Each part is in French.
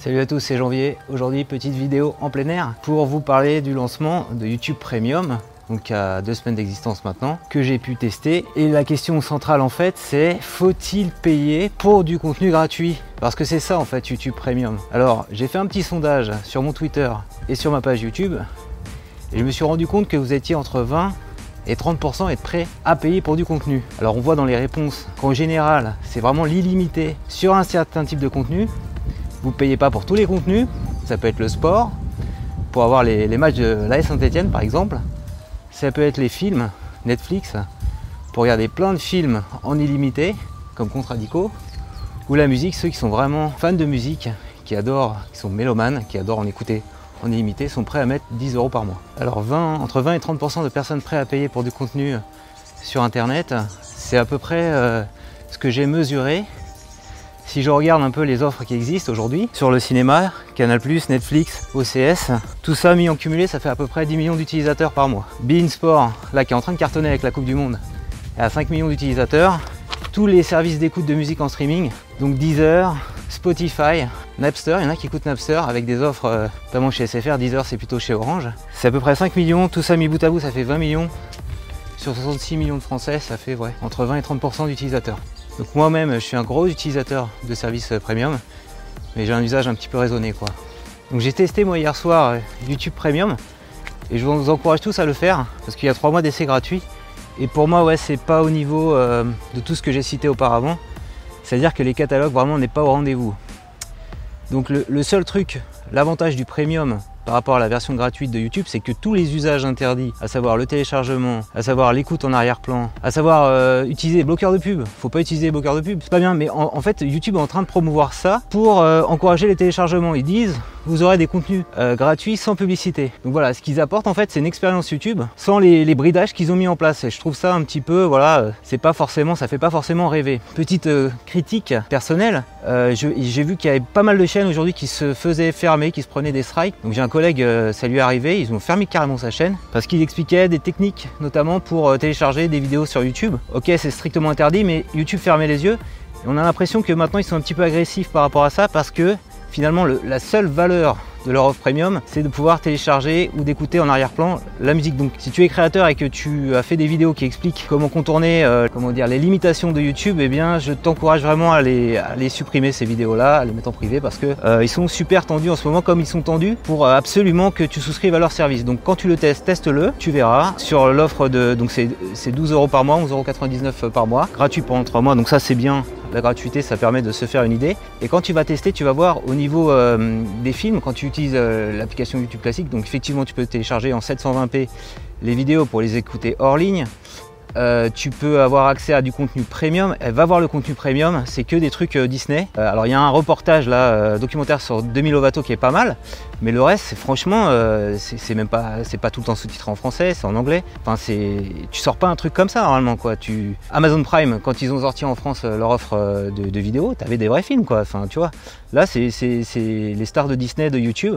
Salut à tous, c'est Janvier. Aujourd'hui, petite vidéo en plein air pour vous parler du lancement de YouTube Premium, donc à deux semaines d'existence maintenant, que j'ai pu tester. Et la question centrale en fait, c'est faut-il payer pour du contenu gratuit? Parce que c'est ça en fait YouTube Premium. Alors, j'ai fait un petit sondage sur mon Twitter et sur ma page YouTube, et je me suis rendu compte que vous étiez entre 20 et 30% être prêt à payer pour du contenu. Alors on voit dans les réponses qu'en général, c'est vraiment l'illimité sur un certain type de contenu, vous ne payez pas pour tous les contenus, ça peut être le sport, pour avoir les, matchs de l'AS Saint-Etienne par exemple, ça peut être les films, Netflix, pour regarder plein de films en illimité, comme Contradico, ou la musique, ceux qui sont vraiment fans de musique, qui adorent, qui sont mélomanes, qui adorent en écouter en illimité, sont prêts à mettre 10 euros par mois. Alors 20, entre 20 et 30% de personnes prêtes à payer pour du contenu sur internet, c'est à peu près euh, ce que j'ai mesuré si je regarde un peu les offres qui existent aujourd'hui sur le cinéma, Canal+, Netflix, OCS, tout ça mis en cumulé, ça fait à peu près 10 millions d'utilisateurs par mois. Bein Sport, là qui est en train de cartonner avec la Coupe du Monde, est à 5 millions d'utilisateurs. Tous les services d'écoute de musique en streaming, donc Deezer, Spotify, Napster, il y en a qui écoutent Napster avec des offres euh, notamment chez SFR, Deezer c'est plutôt chez Orange. C'est à peu près 5 millions, tout ça mis bout à bout ça fait 20 millions. Sur 66 millions de Français, ça fait entre 20 et 30% d'utilisateurs. Donc moi-même, je suis un gros utilisateur de services euh, premium, mais j'ai un usage un petit peu raisonné quoi. Donc j'ai testé moi hier soir euh, YouTube Premium et je vous encourage tous à le faire parce qu'il y a trois mois d'essai gratuit. Et pour moi, ouais, c'est pas au niveau euh, de tout ce que j'ai cité auparavant. C'est-à-dire que les catalogues vraiment n'est pas au rendez-vous. Donc le seul truc, l'avantage du premium par rapport à la version gratuite de YouTube, c'est que tous les usages interdits, à savoir le téléchargement, à savoir l'écoute en arrière-plan, à savoir euh, utiliser les bloqueurs de pub, faut pas utiliser les bloqueurs de pub, c'est pas bien, mais en, fait YouTube est en train de promouvoir ça pour euh, encourager les téléchargements. Ils disent vous aurez des contenus euh, gratuits sans publicité. Donc voilà, ce qu'ils apportent en fait, c'est une expérience YouTube sans les, bridages qu'ils ont mis en place. Et je trouve ça un petit peu, voilà, c'est pas forcément, ça fait pas forcément rêver. Petite critique personnelle, j'ai vu qu'il y avait pas mal de chaînes aujourd'hui qui se faisaient fermer, qui se prenaient des strikes. Donc j'ai un collègue, euh, ça lui est arrivé, ils ont fermé carrément sa chaîne parce qu'il expliquait des techniques, notamment pour euh, télécharger des vidéos sur YouTube. Ok, c'est strictement interdit, mais YouTube fermait les yeux. Et on a l'impression que maintenant ils sont un petit peu agressifs par rapport à ça parce que finalement la seule valeur de leur offre premium, c'est de pouvoir télécharger ou d'écouter en arrière-plan la musique. Donc si tu es créateur et que tu as fait des vidéos qui expliquent comment contourner euh, comment dire, les limitations de YouTube, eh bien je t'encourage vraiment à les, supprimer ces vidéos-là, à les mettre en privé parce que euh, ils sont super tendus en ce moment comme ils sont tendus pour euh, absolument que tu souscrives à leur service. Donc quand tu le testes, teste-le, tu verras. Sur l'offre de donc c'est 12 euros par mois, 11,99 euros par mois, gratuit pendant 3 mois, donc ça c'est bien la gratuité, ça permet de se faire une idée. Et quand tu vas tester, tu vas voir au niveau euh, des films, quand tu utilises euh, l'application YouTube classique, donc effectivement tu peux télécharger en 720p les vidéos pour les écouter hors ligne. Euh, tu peux avoir accès à du contenu premium. Elle va voir le contenu premium, c'est que des trucs euh, Disney. Euh, alors il y a un reportage là, documentaire sur Demi Lovato qui est pas mal, mais le reste, franchement, c'est même pas, c'est pas tout le temps sous-titré en français, c'est en anglais. Enfin, c'est, tu sors pas un truc comme ça normalement quoi. Tu, Amazon Prime, quand ils ont sorti en France leur offre de, de vidéos, t'avais des vrais films quoi. Enfin, tu vois, là c'est les stars de Disney, de YouTube,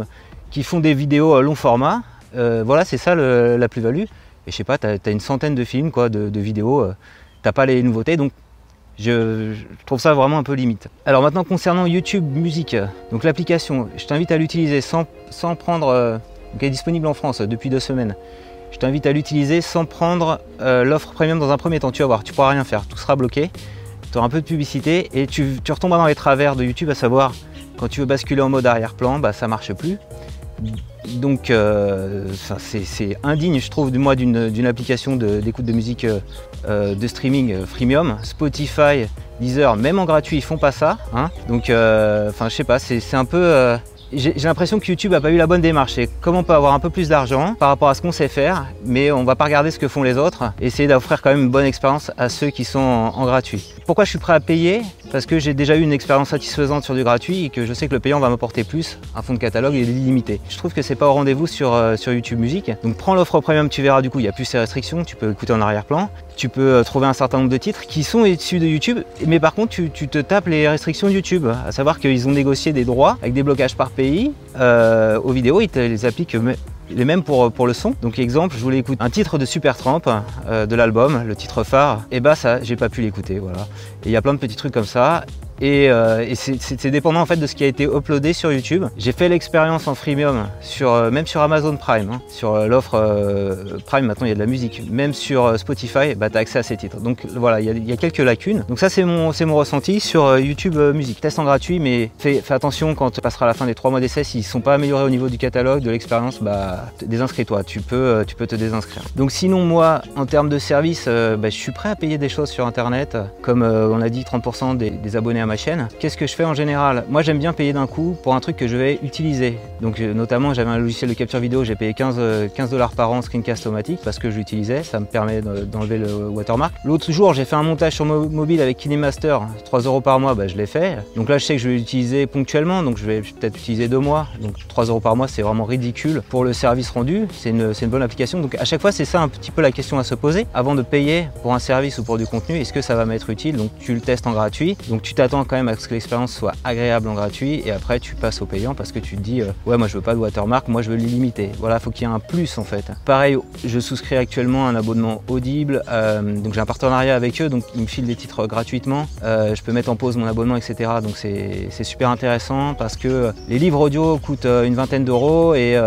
qui font des vidéos long format. voilà, c'est ça la plus-value. Et je sais pas, tu as, une centaine de films, quoi, de, vidéos, euh, t'as pas les nouveautés, donc je, trouve ça vraiment un peu limite. Alors maintenant concernant YouTube Musique, donc l'application, je t'invite à l'utiliser sans, prendre, euh, elle est disponible en France depuis deux semaines. Je t'invite à l'utiliser sans prendre euh, l'offre premium dans un premier temps. Tu vas voir, tu pourras rien faire, tout sera bloqué. Tu auras un peu de publicité et tu, tu retomberas dans les travers de YouTube, à savoir quand tu veux basculer en mode arrière-plan, bah, ça marche plus. Donc euh, c'est indigne, je trouve, moi d'une application d'écoute de, musique euh, de streaming freemium. Spotify, Deezer, même en gratuit, ils font pas ça. Hein. Donc, euh, enfin, je sais pas, c'est un peu j'ai l'impression que YouTube n'a pas eu la bonne démarche. Comment on peut avoir un peu plus d'argent par rapport à ce qu'on sait faire, mais on va pas regarder ce que font les autres, essayer d'offrir quand même une bonne expérience à ceux qui sont en, gratuit. Pourquoi je suis prêt à payer? Parce que j'ai déjà eu une expérience satisfaisante sur du gratuit et que je sais que le payant va m'apporter plus. Un fonds de catalogue est limité. Je trouve que c'est pas au rendez-vous sur, euh, YouTube Music. Donc prends l'offre premium, tu verras du coup, il y a plus ces restrictions, tu peux écouter en arrière-plan. Tu peux euh, trouver un certain nombre de titres qui sont issus de YouTube, mais par contre tu, tu te tapes les restrictions de YouTube, à savoir qu'ils ont négocié des droits avec des blocages par pays euh, aux vidéos, ils te les appliquent les mêmes pour, pour le son. Donc exemple, je voulais écouter un titre de Supertramp euh, de l'album, le titre phare, et bah ça, j'ai pas pu l'écouter, voilà. Et il y a plein de petits trucs comme ça. Et, euh, c'est dépendant en fait de ce qui a été uploadé sur YouTube. J'ai fait l'expérience en freemium, sur, euh, même sur Amazon Prime, hein. sur euh, l'offre Prime maintenant il y a de la musique, même sur Spotify, bah, tu as accès à ces titres. Donc voilà, il y, a, quelques lacunes. Donc ça c'est mon, ressenti sur YouTube Musique. Test en gratuit, mais fais, attention quand tu passeras la fin des trois mois d'essai, s'ils ne sont pas améliorés au niveau du catalogue, de l'expérience, bah désinscris-toi, tu peux, te désinscrire. Donc sinon moi, en termes de service, bah, je suis prêt à payer des choses sur Internet, comme on a dit 30% des, des abonnés à chaîne. Qu'est-ce que je fais en général? Moi j'aime bien payer d'un coup pour un truc que je vais utiliser. Donc euh, notamment j'avais un logiciel de capture vidéo, j'ai payé 15, euh, dollars par an screencast automatique parce que je l'utilisais, ça me permet d'enlever le watermark. L'autre jour j'ai fait un montage sur mobile avec KineMaster, 3 euros par mois, bah, je l'ai fait. Donc là je sais que je vais l'utiliser ponctuellement, donc je vais peut-être utiliser deux mois. Donc 3 euros par mois c'est vraiment ridicule pour le service rendu, c'est une, une bonne application. Donc à chaque fois c'est ça un petit peu la question à se poser avant de payer pour un service ou pour du contenu, est-ce que ça va m'être utile? Donc tu le testes en gratuit, donc tu t'attends quand même à ce que l'expérience soit agréable en gratuit et après tu passes au payant parce que tu te dis euh, ouais moi je veux pas de watermark, moi je veux les limiter. Voilà, faut qu'il y ait un plus en fait. Pareil, je souscris actuellement un abonnement Audible, euh, donc j'ai un partenariat avec eux, donc ils me filent des titres gratuitement. Euh, je peux mettre en pause mon abonnement, etc. Donc c'est super intéressant parce que les livres audio coûtent une vingtaine d'euros et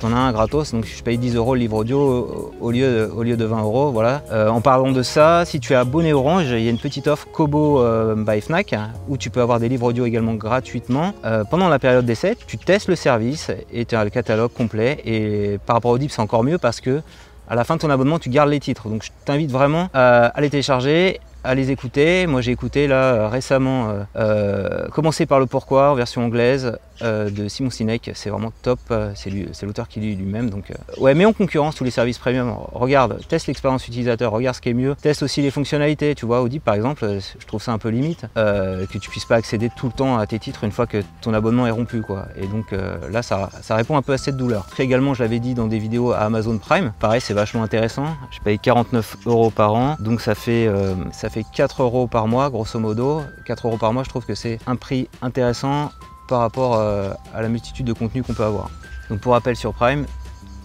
t'en as un gratos, donc je paye 10 euros le livre audio au lieu, au lieu de 20 euros. Voilà. en parlant de ça, si tu es abonné Orange, il y a une petite offre Kobo by Fnac où tu peux avoir des livres audio également gratuitement. Euh, pendant la période d'essai, tu testes le service et tu as le catalogue complet. Et par rapport au Audible, c'est encore mieux parce que à la fin de ton abonnement, tu gardes les titres. Donc je t'invite vraiment à les télécharger à les écouter. Moi j'ai écouté là récemment euh, euh, Commencer par le pourquoi en version anglaise euh, de Simon Sinek, c'est vraiment top, c'est l'auteur qui lit lui-même. Donc ouais, mets en concurrence tous les services premium. Regarde, teste l'expérience utilisateur, regarde ce qui est mieux, teste aussi les fonctionnalités. Tu vois, Audi par exemple, je trouve ça un peu limite que tu puisses pas accéder tout le temps à tes titres une fois que ton abonnement est rompu quoi. Et donc là ça, répond un peu à cette douleur. Après également, je l'avais dit dans des vidéos à Amazon Prime, pareil c'est vachement intéressant. Je paye 49 euros par an, donc ça fait ça fait 4 euros par mois, grosso modo. 4 euros par mois, je trouve que c'est un prix intéressant par rapport euh, à la multitude de contenus qu'on peut avoir. Donc pour rappel sur Prime,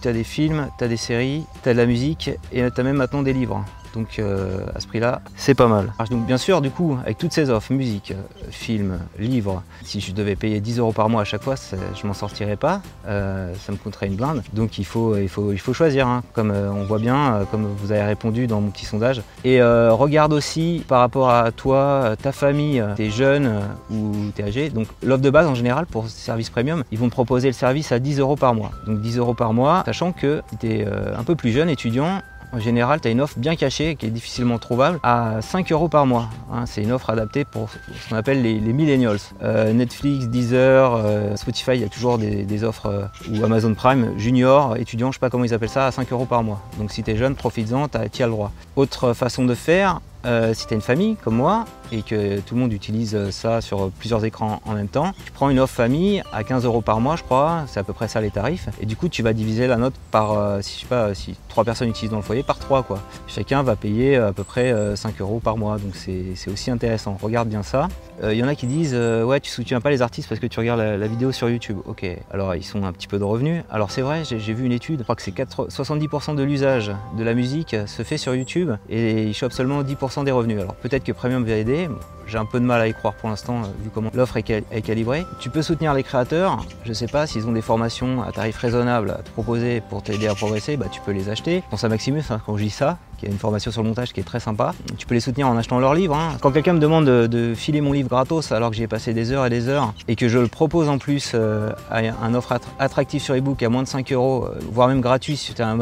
tu as des films, tu as des séries, tu as de la musique et tu as même maintenant des livres. Donc euh, à ce prix-là, c'est pas mal. Donc bien sûr, du coup, avec toutes ces offres, musique, euh, film, livres, si je devais payer 10 euros par mois à chaque fois, je m'en sortirais pas. Euh, ça me coûterait une blinde. Donc il faut, il faut, il faut choisir, hein. comme on voit bien, comme vous avez répondu dans mon petit sondage. Et regarde aussi par rapport à toi, ta famille, t'es jeune ou t'es âgé. Donc l'offre de base en général pour ce service premium, ils vont te proposer le service à 10 euros par mois. Donc 10 euros par mois, sachant que si t'es un peu plus jeune, étudiant, en général, tu as une offre bien cachée qui est difficilement trouvable à 5 euros par mois. Hein. c'est une offre adaptée pour ce qu'on appelle les, millennials. Euh, Netflix, Deezer, euh, Spotify, il y a toujours des, offres, euh, ou Amazon Prime, junior, étudiant, je sais pas comment ils appellent ça, à 5 euros par mois. Donc si tu es jeune, profites-en, tu as, le droit. Autre façon de faire, euh, si tu as une famille comme moi et que tout le monde utilise ça sur plusieurs écrans en même temps, tu prends une offre famille à 15 euros par mois, je crois, c'est à peu près ça les tarifs. Et du coup, tu vas diviser la note par, euh, si je sais pas, si trois personnes utilisent dans le foyer, par trois quoi. Chacun va payer à peu près 5 euh, euros par mois, donc c'est aussi intéressant. Regarde bien ça. Il y en a qui disent ouais, tu soutiens pas les artistes parce que tu regardes la, vidéo sur YouTube. Ok, alors ils sont un petit peu de revenus. Alors c'est vrai, j'ai vu une étude, je crois que c'est 70% de l'usage de la musique se fait sur YouTube et ils chopent seulement 10% des revenus. Alors peut-être que Premium va aider, j'ai un peu de mal à y croire pour l'instant, euh, vu comment l'offre est, calibrée. Tu peux soutenir les créateurs, je sais pas, s'ils ont des formations à tarif raisonnable à te proposer pour t'aider à progresser, bah, tu peux les acheter. Pense à Maximus, hein, quand je dis ça, qui a une formation sur le montage qui est très sympa. Tu peux les soutenir en achetant leurs livres. Hein. Quand quelqu'un me demande de, filer mon livre gratos alors que j'y ai passé des heures et des heures et que je le propose en plus euh, à un offre attractif sur ebook à moins de 5 euros, euh, voire même gratuit si tu as un,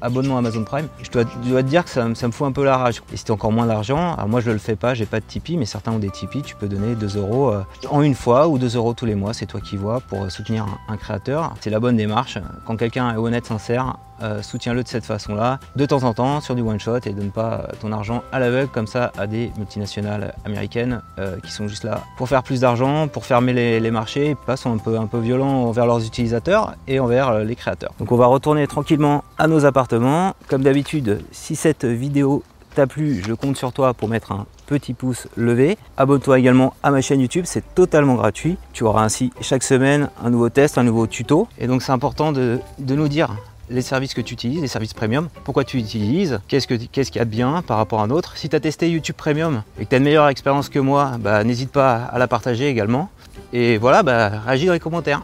abonnement Amazon Prime, je dois, te dire que ça, me fout un peu la rage. Et si encore moins d'argent, moi je le fais pas, j'ai pas de Tipeee, mais certains ont des Tipeee, tu peux donner 2 euros euh, en une fois ou 2 euros tous les mois, c'est toi qui vois, pour soutenir un créateur. C'est la bonne démarche. Quand quelqu'un est honnête, sincère, euh, soutiens-le de cette façon-là, de temps en temps, sur du one-shot, et donne pas ton argent à l'aveugle comme ça à des multinationales américaines euh, qui sont juste là pour faire plus d'argent, pour fermer les, marchés, pas sont un peu, un peu violents envers leurs utilisateurs et envers euh, les créateurs. Donc on va retourner tranquillement à nos appartements. Comme d'habitude, si cette vidéo t'a plu, je compte sur toi pour mettre un petit pouce levé. Abonne-toi également à ma chaîne YouTube, c'est totalement gratuit. Tu auras ainsi chaque semaine un nouveau test, un nouveau tuto. Et donc c'est important de, nous dire les services que tu utilises, les services premium, pourquoi tu utilises, qu'est-ce qu'il ce qu'il y a de bien par rapport à un autre? Si tu as testé YouTube Premium et que tu as une meilleure expérience que moi, bah, n'hésite pas à la partager également. Et voilà, bah, réagis dans les commentaires.